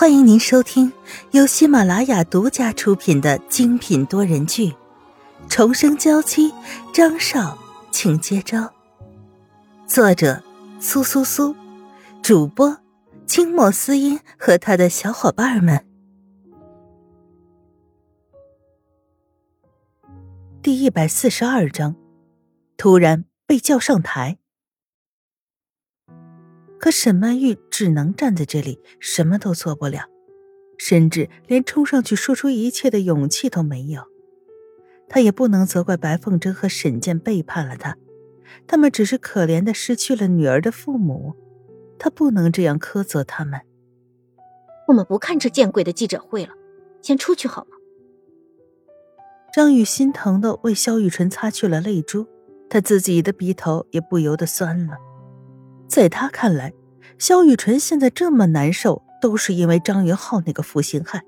欢迎您收听由喜马拉雅独家出品的精品多人剧《重生娇妻》，张少，请接招。作者：苏苏苏，主播：清墨思音和他的小伙伴们。第一百四十二章，突然被叫上台。可沈曼玉只能站在这里，什么都做不了，甚至连冲上去说出一切的勇气都没有。她也不能责怪白凤珍和沈健背叛了她，他们只是可怜的失去了女儿的父母，她不能这样苛责他们。我们不看这见鬼的记者会了，先出去好吗？张宇心疼的为肖雨辰擦去了泪珠，他自己的鼻头也不由得酸了。在他看来，萧雨纯现在这么难受，都是因为张云浩那个负心汉。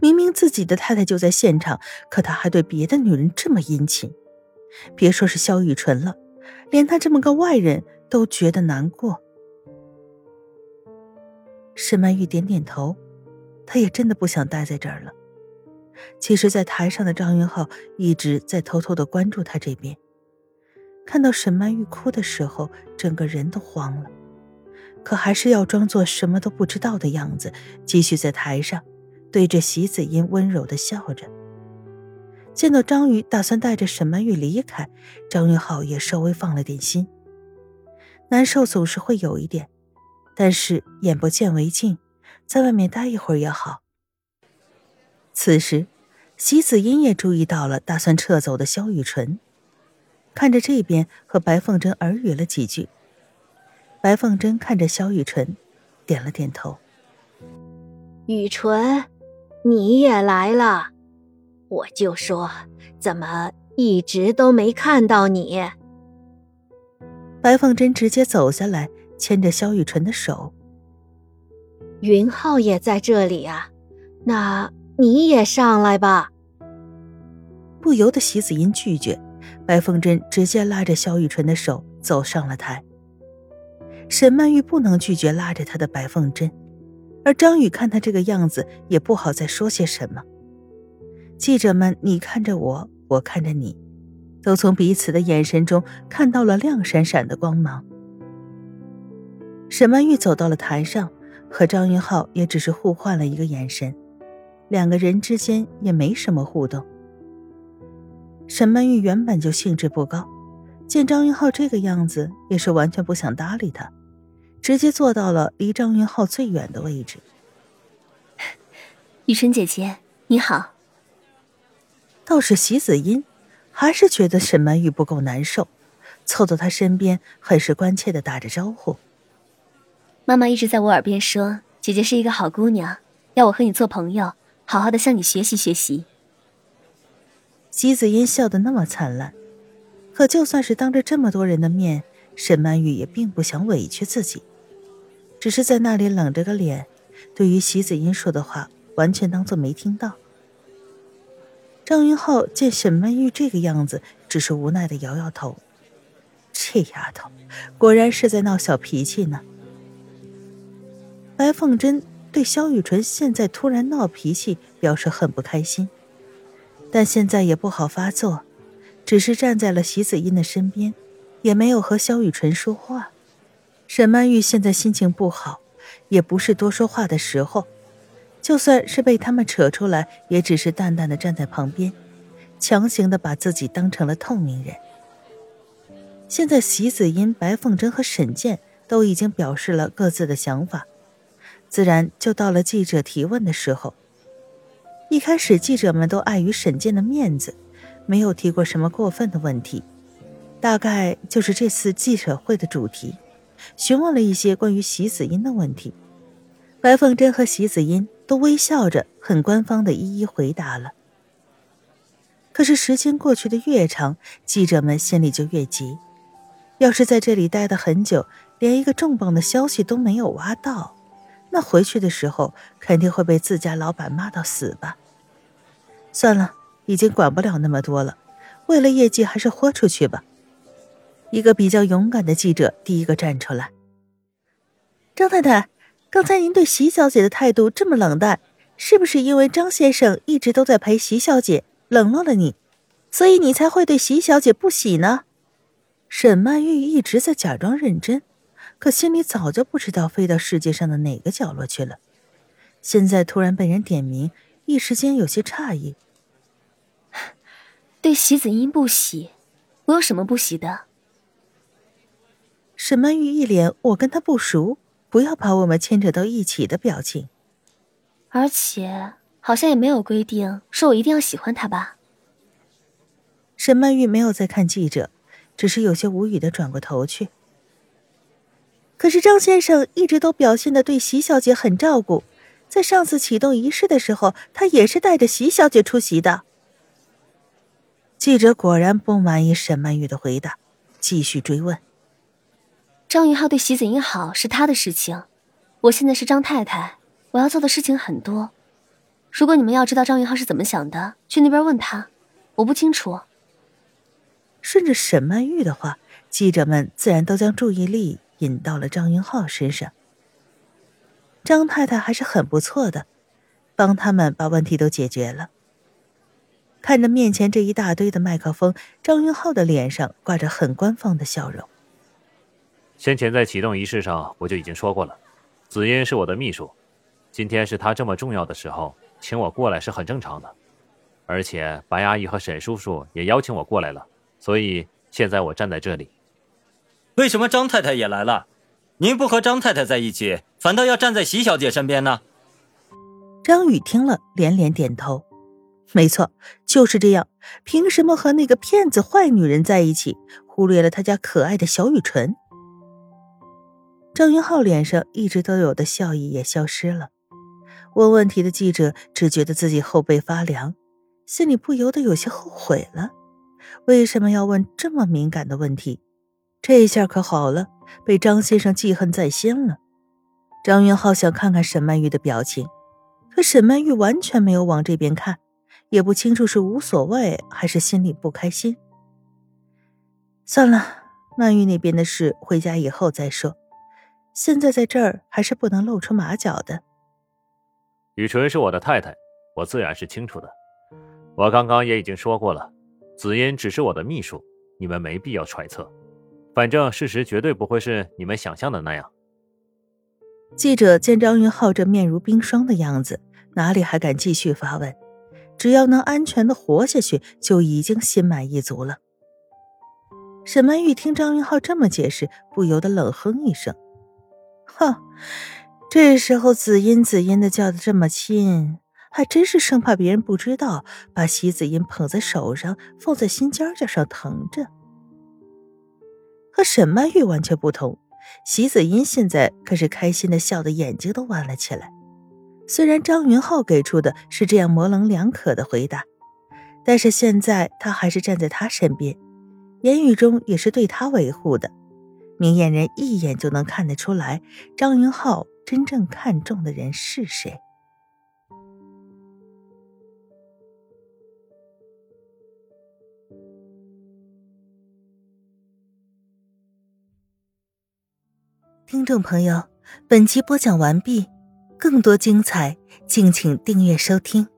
明明自己的太太就在现场，可他还对别的女人这么殷勤。别说是萧雨纯了，连他这么个外人都觉得难过。沈曼玉点点头，她也真的不想待在这儿了。其实，在台上的张云浩一直在偷偷的关注他这边。看到沈曼玉哭的时候，整个人都慌了，可还是要装作什么都不知道的样子，继续在台上对着席子音温柔的笑着。见到张宇打算带着沈曼玉离开，张云浩也稍微放了点心。难受总是会有一点，但是眼不见为净，在外面待一会儿也好。此时，席子音也注意到了打算撤走的萧雨纯。看着这边，和白凤贞耳语了几句。白凤贞看着萧雨纯，点了点头。雨纯，你也来了，我就说怎么一直都没看到你。白凤贞直接走下来，牵着萧雨纯的手。云浩也在这里啊，那你也上来吧。不由得席子音拒绝。白凤贞直接拉着萧雨纯的手走上了台。沈曼玉不能拒绝拉着她的白凤贞，而张宇看他这个样子，也不好再说些什么。记者们，你看着我，我看着你，都从彼此的眼神中看到了亮闪闪的光芒。沈曼玉走到了台上，和张云浩也只是互换了一个眼神，两个人之间也没什么互动。沈曼玉原本就兴致不高，见张云浩这个样子，也是完全不想搭理他，直接坐到了离张云浩最远的位置。雨辰姐姐，你好。倒是席子音，还是觉得沈曼玉不够难受，凑到她身边，很是关切的打着招呼。妈妈一直在我耳边说，姐姐是一个好姑娘，要我和你做朋友，好好的向你学习学习。席子音笑得那么灿烂，可就算是当着这么多人的面，沈曼玉也并不想委屈自己，只是在那里冷着个脸，对于席子音说的话完全当做没听到。张云浩见沈曼玉这个样子，只是无奈的摇摇头，这丫头果然是在闹小脾气呢。白凤贞对萧雨纯现在突然闹脾气表示很不开心。但现在也不好发作，只是站在了席子音的身边，也没有和萧雨纯说话。沈曼玉现在心情不好，也不是多说话的时候。就算是被他们扯出来，也只是淡淡的站在旁边，强行的把自己当成了透明人。现在席子音、白凤贞和沈健都已经表示了各自的想法，自然就到了记者提问的时候。一开始，记者们都碍于沈健的面子，没有提过什么过分的问题。大概就是这次记者会的主题，询问了一些关于席子音的问题。白凤贞和席子音都微笑着，很官方的一一回答了。可是时间过去的越长，记者们心里就越急。要是在这里待得很久，连一个重磅的消息都没有挖到。那回去的时候肯定会被自家老板骂到死吧？算了，已经管不了那么多了，为了业绩还是豁出去吧。一个比较勇敢的记者第一个站出来：“张太太，刚才您对席小姐的态度这么冷淡，是不是因为张先生一直都在陪席小姐，冷落了你，所以你才会对席小姐不喜呢？沈曼玉一直在假装认真，可心里早就不知道飞到世界上的哪个角落去了。现在突然被人点名，一时间有些诧异。对席子英不喜，我有什么不喜的？沈曼玉一脸“我跟他不熟，不要把我们牵扯到一起”的表情。而且好像也没有规定说我一定要喜欢他吧？沈曼玉没有再看记者，只是有些无语的转过头去。可是张先生一直都表现的对席小姐很照顾，在上次启动仪式的时候，他也是带着席小姐出席的。记者果然不满意沈曼玉的回答，继续追问。张云浩对席子英好是他的事情，我现在是张太太，我要做的事情很多。如果你们要知道张云浩是怎么想的，去那边问他，我不清楚。顺着沈曼玉的话，记者们自然都将注意力引到了张云浩身上。张太太还是很不错的，帮他们把问题都解决了。看着面前这一大堆的麦克风，张云浩的脸上挂着很官方的笑容。先前在启动仪式上，我就已经说过了，紫嫣是我的秘书，今天是她这么重要的时候，请我过来是很正常的。而且白阿姨和沈叔叔也邀请我过来了，所以现在我站在这里。为什么张太太也来了？您不和张太太在一起，反倒要站在席小姐身边呢？张宇听了连连点头，没错，就是这样。凭什么和那个骗子坏女人在一起，忽略了他家可爱的小雨纯？张云浩脸上一直都有的笑意也消失了。问问题的记者只觉得自己后背发凉，心里不由得有些后悔了。为什么要问这么敏感的问题？这下可好了，被张先生记恨在心了。张云浩想看看沈曼玉的表情，可沈曼玉完全没有往这边看，也不清楚是无所谓还是心里不开心。算了，曼玉那边的事回家以后再说。现在在这儿还是不能露出马脚的。雨纯是我的太太，我自然是清楚的。我刚刚也已经说过了，紫嫣只是我的秘书，你们没必要揣测。反正事实绝对不会是你们想象的那样。记者见张云浩这面如冰霜的样子，哪里还敢继续发问？只要能安全的活下去，就已经心满意足了。沈曼玉听张云浩这么解释，不由得冷哼一声。哼，这时候紫音紫音的叫的这么亲，还真是生怕别人不知道，把席子音捧在手上，放在心尖尖上疼着。和沈曼玉完全不同，席子音现在可是开心的笑的眼睛都弯了起来。虽然张云浩给出的是这样模棱两可的回答，但是现在他还是站在他身边，言语中也是对他维护的。明眼人一眼就能看得出来，张云浩真正看中的人是谁。听众朋友，本集播讲完毕，更多精彩，敬请订阅收听。